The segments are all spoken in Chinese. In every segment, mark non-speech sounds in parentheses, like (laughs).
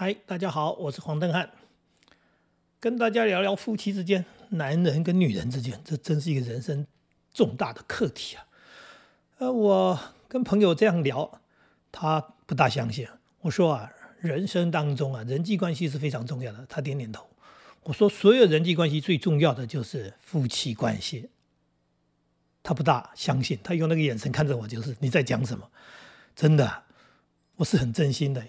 嗨，大家好，我是黄登汉，跟大家聊聊夫妻之间，男人跟女人之间，这真是一个人生重大的课题啊。呃，我跟朋友这样聊，他不大相信。我说啊，人生当中啊，人际关系是非常重要的。他点点头。我说，所有人际关系最重要的就是夫妻关系。他不大相信，他用那个眼神看着我，就是你在讲什么？真的，我是很真心的。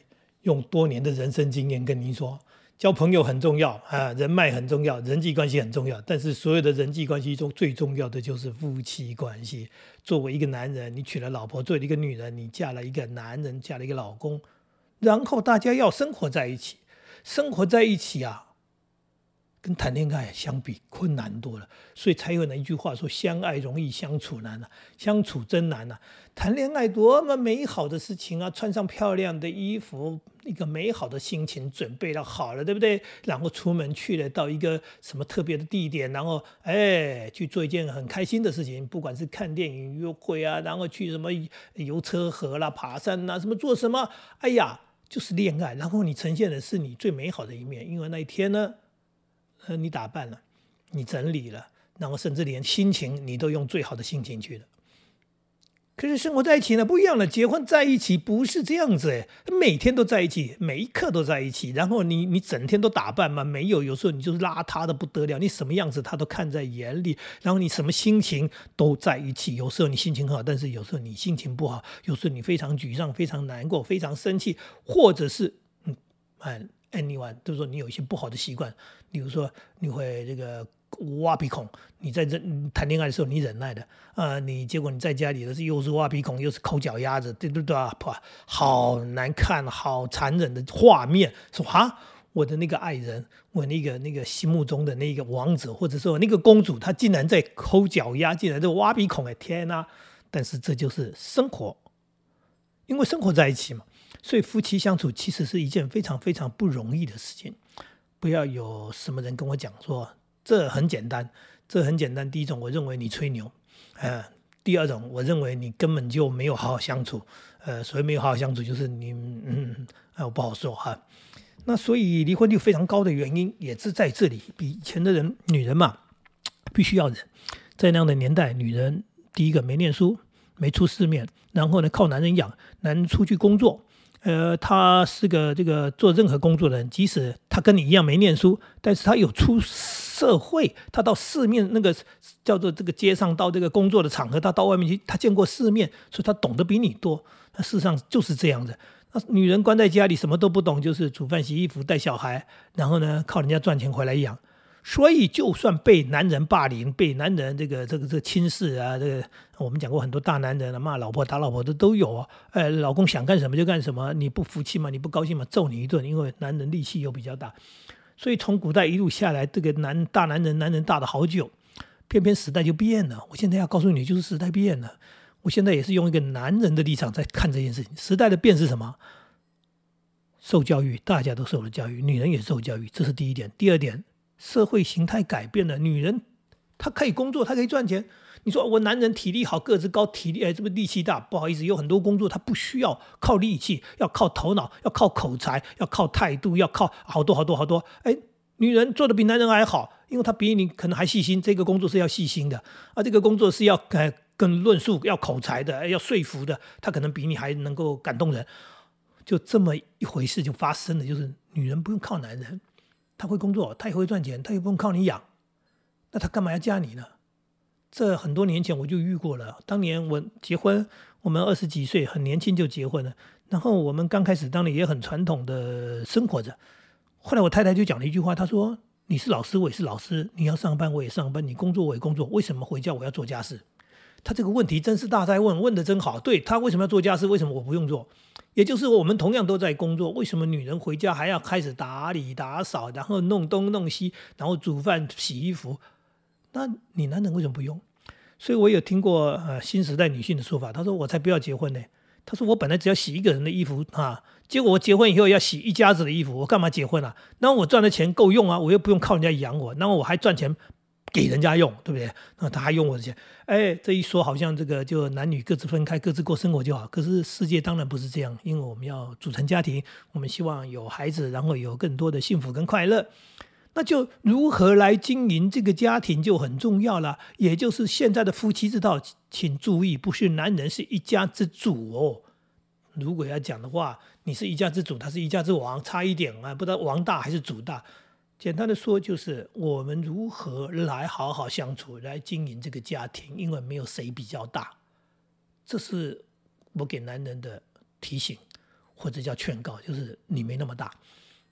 用多年的人生经验跟您说，交朋友很重要啊，人脉很重要，人际关系很重要。但是所有的人际关系中最重要的就是夫妻关系。作为一个男人，你娶了老婆；作为一个女人，你嫁了一个男人，嫁了一个老公，然后大家要生活在一起，生活在一起啊。跟谈恋爱相比困难多了，所以才有那一句话说：“相爱容易相处难啊，相处真难啊。”谈恋爱多么美好的事情啊！穿上漂亮的衣服，一个美好的心情准备了好了，对不对？然后出门去了，到一个什么特别的地点，然后哎去做一件很开心的事情，不管是看电影、约会啊，然后去什么游车河啦、爬山呐，什么做什么，哎呀，就是恋爱。然后你呈现的是你最美好的一面，因为那一天呢。呃，你打扮了，你整理了，然后甚至连心情你都用最好的心情去了。可是生活在一起呢，不一样了。结婚在一起不是这样子哎，每天都在一起，每一刻都在一起。然后你你整天都打扮吗？没有，有时候你就是邋遢的不得了，你什么样子他都看在眼里。然后你什么心情都在一起。有时候你心情很好，但是有时候你心情不好。有时候你非常沮丧，非常难过，非常生气，或者是嗯，哎。Anyone 都说你有一些不好的习惯，比如说你会这个挖鼻孔，你在这谈恋爱的时候你忍耐的啊，你结果你在家里的是又是挖鼻孔又是抠脚丫子，对对对啊，好难看，好残忍的画面。说啊，我的那个爱人，我那个那个心目中的那个王子，或者说那个公主，她竟然在抠脚丫，竟然在挖鼻孔，哎天哪！但是这就是生活，因为生活在一起嘛。所以夫妻相处其实是一件非常非常不容易的事情。不要有什么人跟我讲说这很简单，这很简单。第一种，我认为你吹牛，呃；第二种，我认为你根本就没有好好相处，呃，所以没有好好相处，就是你，嗯，哎，我不好说哈。那所以离婚率非常高的原因也是在这里。比以前的人，女人嘛，必须要忍。在那样的年代，女人第一个没念书，没出世面，然后呢靠男人养，男人出去工作。呃，他是个这个做任何工作的人，即使他跟你一样没念书，但是他有出社会，他到市面那个叫做这个街上到这个工作的场合，他到外面去，他见过世面，所以他懂得比你多。那事实上就是这样的。那女人关在家里什么都不懂，就是煮饭、洗衣服、带小孩，然后呢靠人家赚钱回来养。所以，就算被男人霸凌、被男人这个、这个、这个轻视啊，这个我们讲过很多大男人啊，骂老婆、打老婆的都有啊。哎，老公想干什么就干什么，你不服气吗？你不高兴吗？揍你一顿，因为男人力气又比较大。所以从古代一路下来，这个男大男人，男人大了好久，偏偏时代就变了。我现在要告诉你，就是时代变了。我现在也是用一个男人的立场在看这件事情。时代的变是什么？受教育，大家都受了教育，女人也受教育，这是第一点。第二点。社会形态改变了，女人她可以工作，她可以赚钱。你说我男人体力好，个子高，体力哎，这么力气大？不好意思，有很多工作他不需要靠力气，要靠头脑，要靠口才，要靠态度，要靠好多好多好多。哎，女人做的比男人还好，因为她比你可能还细心。这个工作是要细心的，啊，这个工作是要呃跟论述、要口才的，要说服的，她可能比你还能够感动人。就这么一回事就发生了，就是女人不用靠男人。她会工作，她也会赚钱，她也不用靠你养，那她干嘛要嫁你呢？这很多年前我就遇过了。当年我结婚，我们二十几岁，很年轻就结婚了。然后我们刚开始当年也很传统的生活着。后来我太太就讲了一句话，她说：“你是老师，我也是老师，你要上班我也上班，你工作我也工作，为什么回家我要做家事？”他这个问题真是大在问，问的真好。对他为什么要做家事？为什么我不用做？也就是我们同样都在工作，为什么女人回家还要开始打理打扫，然后弄东弄西，然后煮饭洗衣服？那你男人为什么不用？所以我有听过呃新时代女性的说法，她说我才不要结婚呢。她说我本来只要洗一个人的衣服啊，结果我结婚以后要洗一家子的衣服，我干嘛结婚啊？那我赚的钱够用啊，我又不用靠人家养我，那我还赚钱。给人家用，对不对？那他还用我的钱，哎，这一说好像这个就男女各自分开，各自过生活就好。可是世界当然不是这样，因为我们要组成家庭，我们希望有孩子，然后有更多的幸福跟快乐。那就如何来经营这个家庭就很重要了。也就是现在的夫妻之道，请注意，不是男人是一家之主哦。如果要讲的话，你是一家之主，他是一家之王，差一点啊，不知道王大还是主大。简单的说，就是我们如何来好好相处，来经营这个家庭，因为没有谁比较大。这是我给男人的提醒，或者叫劝告，就是你没那么大。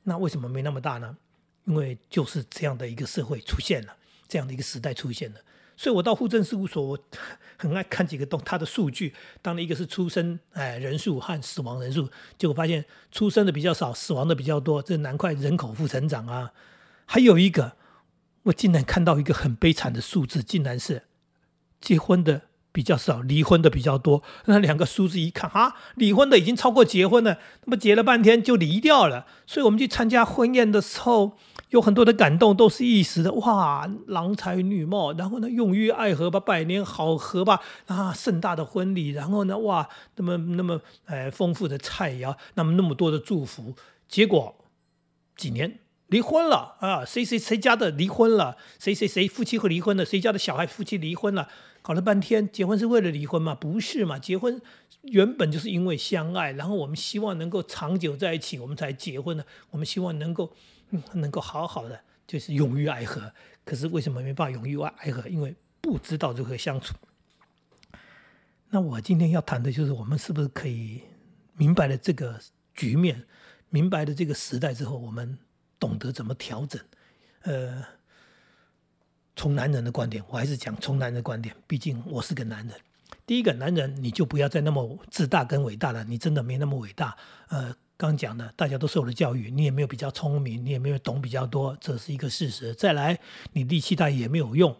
那为什么没那么大呢？因为就是这样的一个社会出现了，这样的一个时代出现了。所以我到户政事务所，我 (laughs) 很爱看几个东他的数据。当然，一个是出生哎人数和死亡人数，结果发现出生的比较少，死亡的比较多，这难怪人口负成长啊。还有一个，我竟然看到一个很悲惨的数字，竟然是结婚的比较少，离婚的比较多。那两个数字一看，啊，离婚的已经超过结婚了，那么结了半天就离掉了。所以我们去参加婚宴的时候，有很多的感动，都是一时的，哇，郎才女貌，然后呢，永浴爱河吧，百年好合吧，啊，盛大的婚礼，然后呢，哇，那么那么，呃，丰富的菜肴，那么那么多的祝福，结果几年。离婚了啊！谁谁谁家的离婚了？谁谁谁夫妻会离婚了？谁家的小孩夫妻离婚了？搞了半天，结婚是为了离婚吗？不是嘛？结婚原本就是因为相爱，然后我们希望能够长久在一起，我们才结婚的。我们希望能够嗯能够好好的，就是永浴爱河。可是为什么没办法永浴爱河？因为不知道如何相处。那我今天要谈的就是，我们是不是可以明白了这个局面，明白了这个时代之后，我们。懂得怎么调整，呃，从男人的观点，我还是讲从男人的观点。毕竟我是个男人。第一个男人，你就不要再那么自大跟伟大了，你真的没那么伟大。呃，刚讲的，大家都受了教育，你也没有比较聪明，你也没有懂比较多，这是一个事实。再来，你力气大也没有用。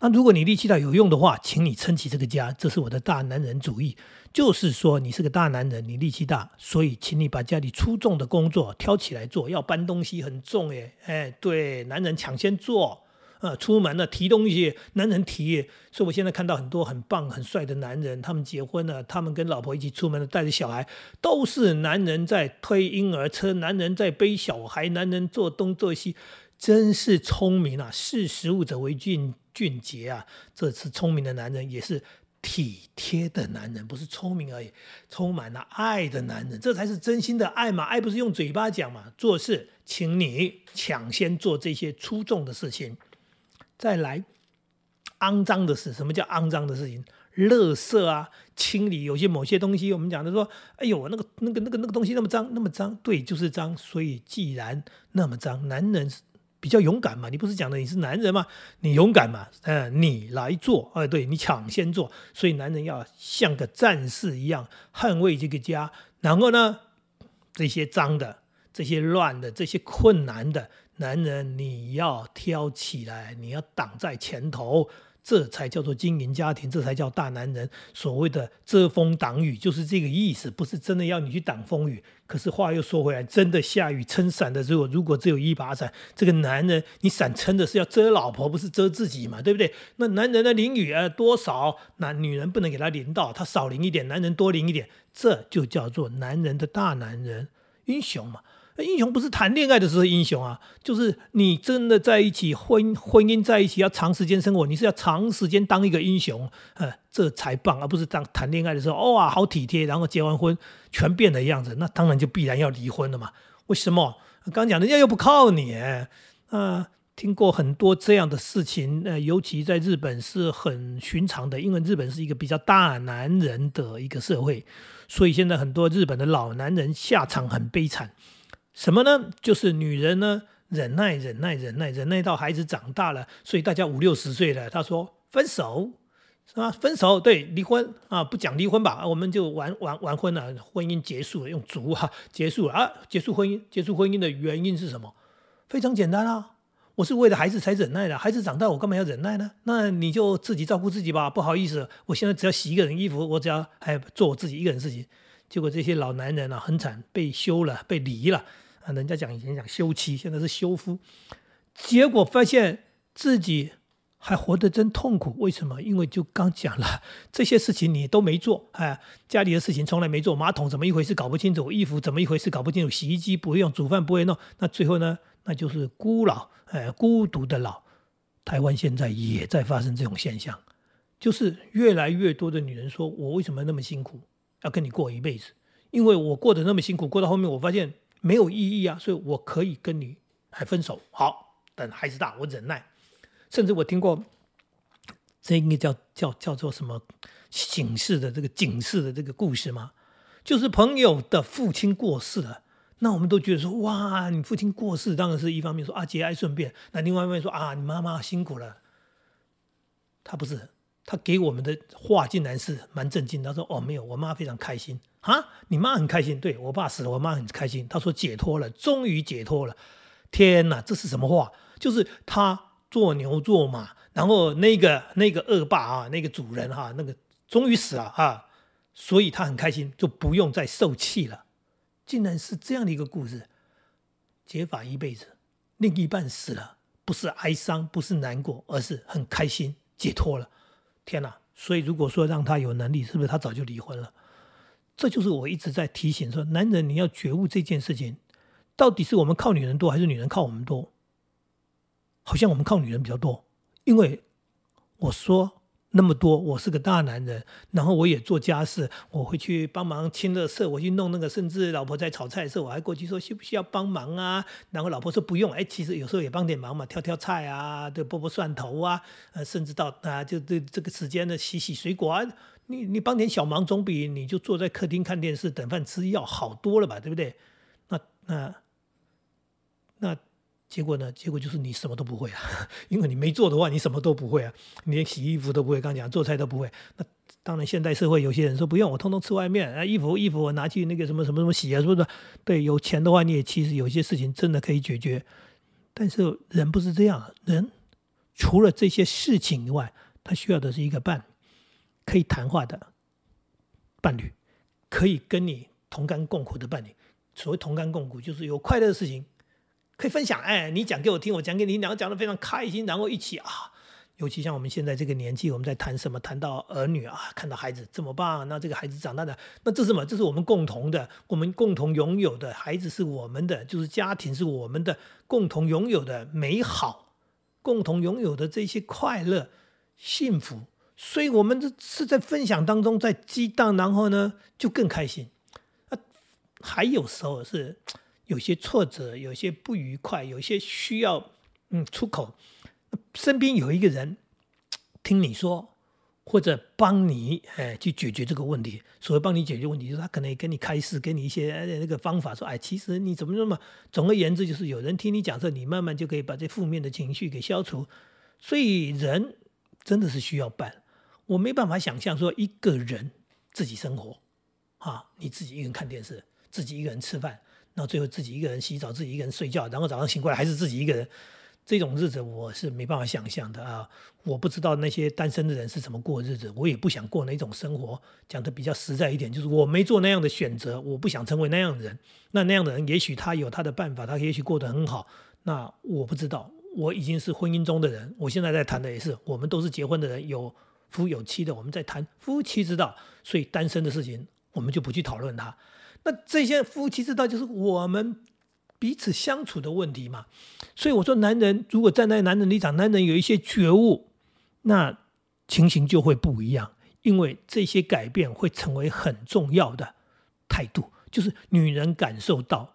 那如果你力气大有用的话，请你撑起这个家，这是我的大男人主义。就是说，你是个大男人，你力气大，所以请你把家里出重的工作挑起来做。要搬东西很重诶，哎，对，男人抢先做。呃，出门了提东西，男人提。所以我现在看到很多很棒、很帅的男人，他们结婚了，他们跟老婆一起出门了，带着小孩，都是男人在推婴儿车，男人在背小孩，男人做东做西，真是聪明啊！识时务者为俊俊杰啊！这是聪明的男人，也是。体贴的男人不是聪明而已，充满了爱的男人，这才是真心的爱嘛！爱不是用嘴巴讲嘛，做事，请你抢先做这些出众的事情，再来肮脏的事。什么叫肮脏的事情？垃圾啊，清理有些某些东西，我们讲的说，哎呦，那个那个那个那个东西那么脏，那么脏，对，就是脏。所以既然那么脏，男人。比较勇敢嘛，你不是讲的你是男人吗？你勇敢嘛，嗯，你来做，哎，对你抢先做，所以男人要像个战士一样捍卫这个家。然后呢，这些脏的、这些乱的、这些困难的男人，你要挑起来，你要挡在前头。这才叫做经营家庭，这才叫大男人。所谓的遮风挡雨，就是这个意思，不是真的要你去挡风雨。可是话又说回来，真的下雨撑伞的时候，如果只有一把伞，这个男人你伞撑的是要遮老婆，不是遮自己嘛？对不对？那男人的淋雨啊多少，那女人不能给他淋到，他少淋一点，男人多淋一点，这就叫做男人的大男人英雄嘛。英雄不是谈恋爱的时候英雄啊，就是你真的在一起婚婚姻在一起要长时间生活，你是要长时间当一个英雄，呃，这才棒，而不是当谈恋爱的时候，哇，好体贴，然后结完婚全变了样子，那当然就必然要离婚了嘛。为什么？刚讲人家又不靠你，啊，听过很多这样的事情，呃，尤其在日本是很寻常的，因为日本是一个比较大男人的一个社会，所以现在很多日本的老男人下场很悲惨。什么呢？就是女人呢，忍耐、忍耐、忍耐、忍耐到孩子长大了，所以大家五六十岁了，他说分手，是吧？分手，对，离婚啊，不讲离婚吧，我们就完完完婚了，婚姻结束了，用足啊结束了啊，结束婚姻，结束婚姻的原因是什么？非常简单啊，我是为了孩子才忍耐的，孩子长大我干嘛要忍耐呢？那你就自己照顾自己吧，不好意思，我现在只要洗一个人衣服，我只要还做我自己一个人事情，结果这些老男人啊，很惨，被休了，被离了。人家讲以前讲休妻，现在是休夫，结果发现自己还活得真痛苦。为什么？因为就刚讲了，这些事情你都没做，哎，家里的事情从来没做，马桶怎么一回事搞不清楚，衣服怎么一回事搞不清楚，洗衣机不会用，煮饭不会弄，那最后呢，那就是孤老，哎，孤独的老。台湾现在也在发生这种现象，就是越来越多的女人说：“我为什么那么辛苦，要跟你过一辈子？因为我过得那么辛苦，过到后面我发现没有意义啊，所以我可以跟你还分手。好，等孩子大，我忍耐。甚至我听过，这应该叫叫叫做什么警示的这个警示的这个故事吗？就是朋友的父亲过世了。”那我们都觉得说，哇，你父亲过世，当然是一方面说啊节哀顺变。那另外一方面说啊，你妈妈辛苦了。他不是，他给我们的话竟然是蛮震惊。他说哦，没有，我妈非常开心啊，你妈很开心，对我爸死了，我妈很开心。他说解脱了，终于解脱了。天哪，这是什么话？就是他做牛做马，然后那个那个恶霸啊，那个主人哈，那个终于死了啊，所以他很开心，就不用再受气了。竟然是这样的一个故事，结法一辈子，另一半死了，不是哀伤，不是难过，而是很开心，解脱了。天哪！所以如果说让他有能力，是不是他早就离婚了？这就是我一直在提醒说，男人你要觉悟这件事情，到底是我们靠女人多，还是女人靠我们多？好像我们靠女人比较多，因为我说。那么多，我是个大男人，然后我也做家事，我会去帮忙清垃圾，我去弄那个，甚至老婆在炒菜的时候，我还过去说需不需要帮忙啊？然后老婆说不用，哎，其实有时候也帮点忙嘛，挑挑菜啊，对，剥剥蒜头啊，呃，甚至到啊，就对这个时间呢，洗洗水果啊，你你帮点小忙，总比你就坐在客厅看电视等饭吃要好多了吧，对不对？那那那。结果呢？结果就是你什么都不会啊，(laughs) 因为你没做的话，你什么都不会啊，你连洗衣服都不会，刚讲做菜都不会。那当然，现代社会有些人说不用，我通通吃外面啊，衣服衣服我拿去那个什么什么什么洗啊，是不是？对，有钱的话，你也其实有些事情真的可以解决。但是人不是这样，人除了这些事情以外，他需要的是一个伴，可以谈话的伴侣，可以跟你同甘共苦的伴侣。所谓同甘共苦，就是有快乐的事情。可以分享，哎，你讲给我听，我讲给你，两个讲的非常开心，然后一起啊，尤其像我们现在这个年纪，我们在谈什么？谈到儿女啊，看到孩子怎么办，那这个孩子长大的，那这是什么？这是我们共同的，我们共同拥有的孩子是我们的，就是家庭是我们的共同拥有的美好，共同拥有的这些快乐、幸福，所以我们这是在分享当中在激荡，然后呢就更开心。啊，还有时候是。有些挫折，有些不愉快，有些需要嗯出口。身边有一个人 (tsk) 听你说，或者帮你哎去解决这个问题。所谓帮你解决问题，就是他可能也跟你开示，给你一些那个方法，说哎，其实你怎么那么……总而言之，就是有人听你讲这，你慢慢就可以把这负面的情绪给消除。所以人真的是需要伴。我没办法想象说一个人自己生活啊，你自己一个人看电视，自己一个人吃饭。然后最后自己一个人洗澡，自己一个人睡觉，然后早上醒过来还是自己一个人，这种日子我是没办法想象的啊！我不知道那些单身的人是怎么过日子，我也不想过那种生活。讲的比较实在一点，就是我没做那样的选择，我不想成为那样的人。那那样的人，也许他有他的办法，他也许过得很好。那我不知道，我已经是婚姻中的人，我现在在谈的也是，我们都是结婚的人，有夫有妻的，我们在谈夫妻之道。所以单身的事情，我们就不去讨论它。那这些夫妻之道就是我们彼此相处的问题嘛，所以我说，男人如果站在男人立场，男人有一些觉悟，那情形就会不一样，因为这些改变会成为很重要的态度，就是女人感受到，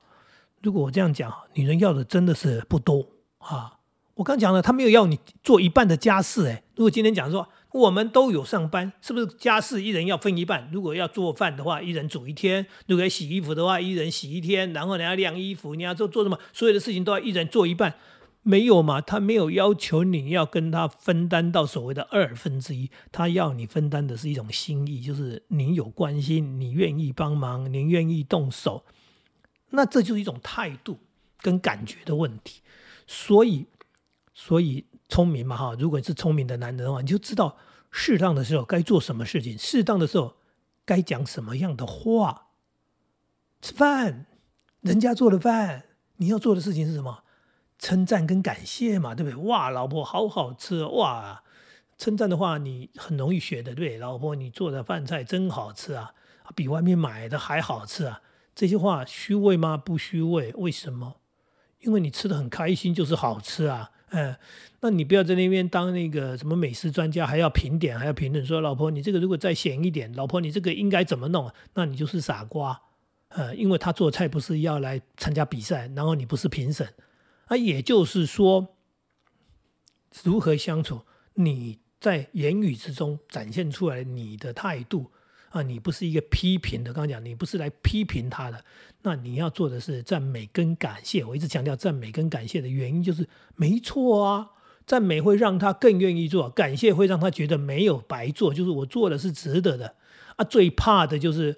如果我这样讲，女人要的真的是不多啊。我刚讲了，她没有要你做一半的家事，哎，如果今天讲说。我们都有上班，是不是家事一人要分一半？如果要做饭的话，一人煮一天；如果要洗衣服的话，一人洗一天。然后你要晾衣服，你要做做什么？所有的事情都要一人做一半，没有嘛？他没有要求你要跟他分担到所谓的二分之一，他要你分担的是一种心意，就是你有关心，你愿意帮忙，你愿意动手，那这就是一种态度跟感觉的问题。所以，所以。聪明嘛哈，如果是聪明的男人的话，你就知道适当的时候该做什么事情，适当的时候该讲什么样的话。吃饭，人家做的饭，你要做的事情是什么？称赞跟感谢嘛，对不对？哇，老婆好好吃哇！称赞的话你很容易学的，对，老婆你做的饭菜真好吃啊，比外面买的还好吃啊！这些话虚伪吗？不虚伪，为什么？因为你吃的很开心，就是好吃啊。嗯，那你不要在那边当那个什么美食专家，还要评点，还要评论说老婆你这个如果再咸一点，老婆你这个应该怎么弄？那你就是傻瓜。呃，因为他做菜不是要来参加比赛，然后你不是评审，啊，也就是说，如何相处，你在言语之中展现出来你的态度啊，你不是一个批评的，刚刚讲你不是来批评他的，那你要做的是赞美跟感谢。我一直强调赞美跟感谢的原因就是，没错啊，赞美会让他更愿意做，感谢会让他觉得没有白做，就是我做的是值得的。啊，最怕的就是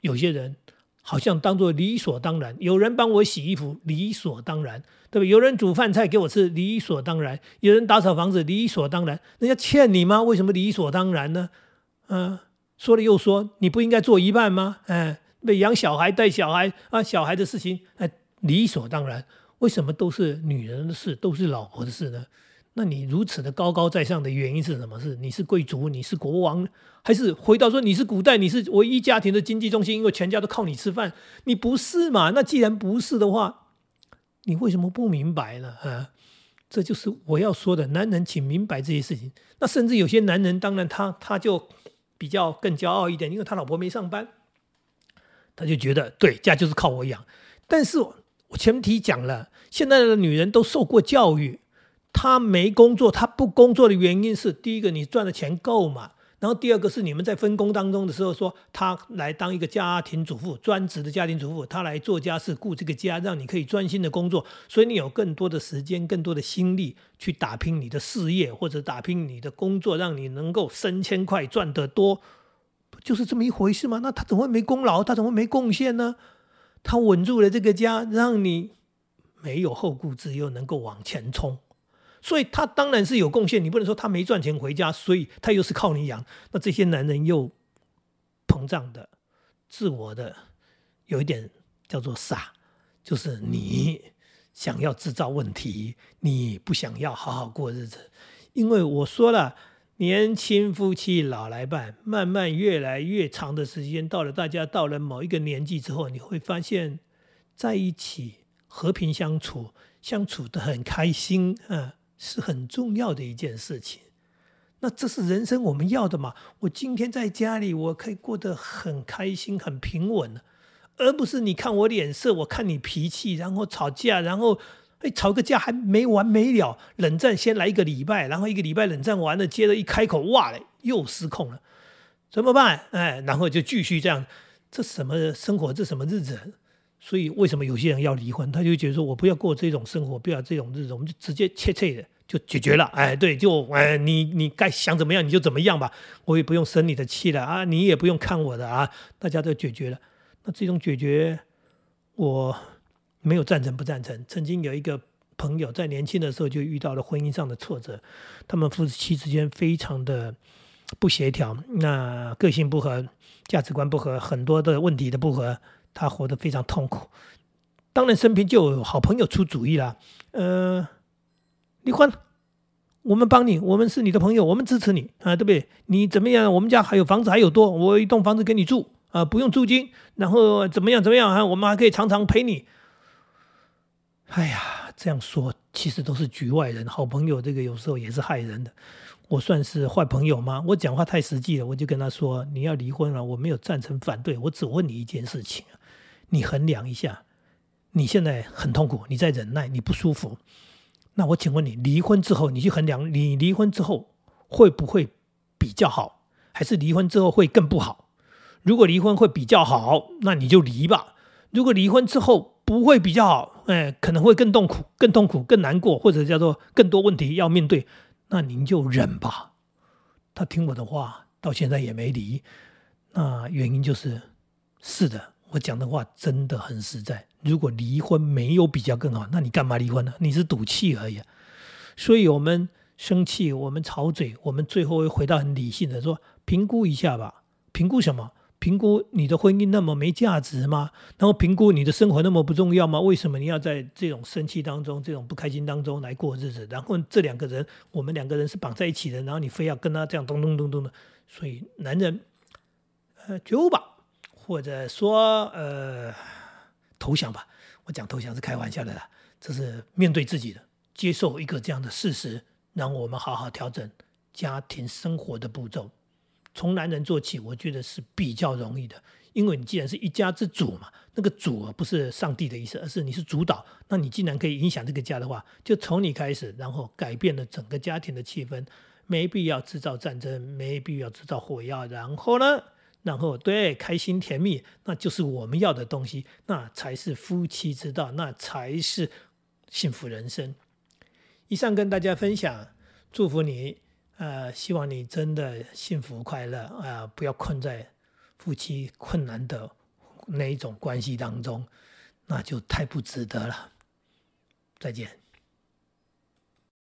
有些人。好像当做理所当然，有人帮我洗衣服，理所当然，对吧？有人煮饭菜给我吃，理所当然；有人打扫房子，理所当然。人家欠你吗？为什么理所当然呢？嗯，说了又说，你不应该做一半吗？哎，被养小孩、带小孩啊，小孩的事情，哎，理所当然。为什么都是女人的事，都是老婆的事呢？那你如此的高高在上的原因是什么？是你是贵族，你是国王，还是回到说你是古代，你是唯一家庭的经济中心，因为全家都靠你吃饭？你不是嘛？那既然不是的话，你为什么不明白呢？啊，这就是我要说的，男人请明白这些事情。那甚至有些男人，当然他他就比较更骄傲一点，因为他老婆没上班，他就觉得对家就是靠我养。但是我前提讲了，现在的女人都受过教育。她没工作，她不工作的原因是：第一个，你赚的钱够吗？然后第二个是你们在分工当中的时候，说他来当一个家庭主妇，专职的家庭主妇，他来做家事，顾这个家，让你可以专心的工作，所以你有更多的时间、更多的心力去打拼你的事业，或者打拼你的工作，让你能够升迁快、赚得多，不就是这么一回事吗？那他怎么会没功劳？他怎么会没贡献呢？他稳住了这个家，让你没有后顾之忧，能够往前冲。所以他当然是有贡献，你不能说他没赚钱回家，所以他又是靠你养。那这些男人又膨胀的、自我的，有一点叫做傻，就是你想要制造问题，你不想要好好过日子。因为我说了，年轻夫妻老来伴，慢慢越来越长的时间，到了大家到了某一个年纪之后，你会发现在一起和平相处，相处的很开心，嗯。是很重要的一件事情，那这是人生我们要的嘛？我今天在家里，我可以过得很开心、很平稳，而不是你看我脸色，我看你脾气，然后吵架，然后哎吵个架还没完没了，冷战先来一个礼拜，然后一个礼拜冷战完了，接着一开口哇嘞又失控了，怎么办？哎，然后就继续这样，这什么生活？这什么日子？所以为什么有些人要离婚？他就觉得说，我不要过这种生活，不要这种日子，我们就直接切切的就解决了。哎，对，就哎，你你该想怎么样你就怎么样吧，我也不用生你的气了啊，你也不用看我的啊，大家都解决了。那这种解决，我没有赞成不赞成。曾经有一个朋友在年轻的时候就遇到了婚姻上的挫折，他们夫妻之间非常的不协调，那个性不合，价值观不合，很多的问题的不合。他活得非常痛苦，当然身边就有好朋友出主意了，呃，离婚，我们帮你，我们是你的朋友，我们支持你啊，对不对？你怎么样？我们家还有房子还有多，我一栋房子给你住啊，不用租金，然后怎么样怎么样啊？我们还可以常常陪你。哎呀，这样说其实都是局外人，好朋友这个有时候也是害人的。我算是坏朋友吗？我讲话太实际了，我就跟他说：你要离婚了，我没有赞成反对，我只问你一件事情。你衡量一下，你现在很痛苦，你在忍耐，你不舒服。那我请问你，离婚之后，你去衡量，你离婚之后会不会比较好，还是离婚之后会更不好？如果离婚会比较好，那你就离吧。如果离婚之后不会比较好，哎，可能会更痛苦、更痛苦、更难过，或者叫做更多问题要面对，那您就忍吧。他听我的话，到现在也没离。那原因就是，是的。我讲的话真的很实在。如果离婚没有比较更好，那你干嘛离婚呢？你是赌气而已。所以，我们生气，我们吵嘴，我们最后会回到很理性的说：评估一下吧。评估什么？评估你的婚姻那么没价值吗？然后评估你的生活那么不重要吗？为什么你要在这种生气当中、这种不开心当中来过日子？然后这两个人，我们两个人是绑在一起的，然后你非要跟他这样咚咚咚咚的，所以男人，呃，觉悟吧，或者说呃，投降吧。我讲投降是开玩笑的啦，这是面对自己的，接受一个这样的事实，让我们好好调整家庭生活的步骤。从男人做起，我觉得是比较容易的，因为你既然是一家之主嘛，那个主啊不是上帝的意思，而是你是主导。那你既然可以影响这个家的话，就从你开始，然后改变了整个家庭的气氛。没必要制造战争，没必要制造火药。然后呢，然后对开心甜蜜，那就是我们要的东西，那才是夫妻之道，那才是幸福人生。以上跟大家分享，祝福你。呃，希望你真的幸福快乐啊！不要困在夫妻困难的那一种关系当中，那就太不值得了。再见。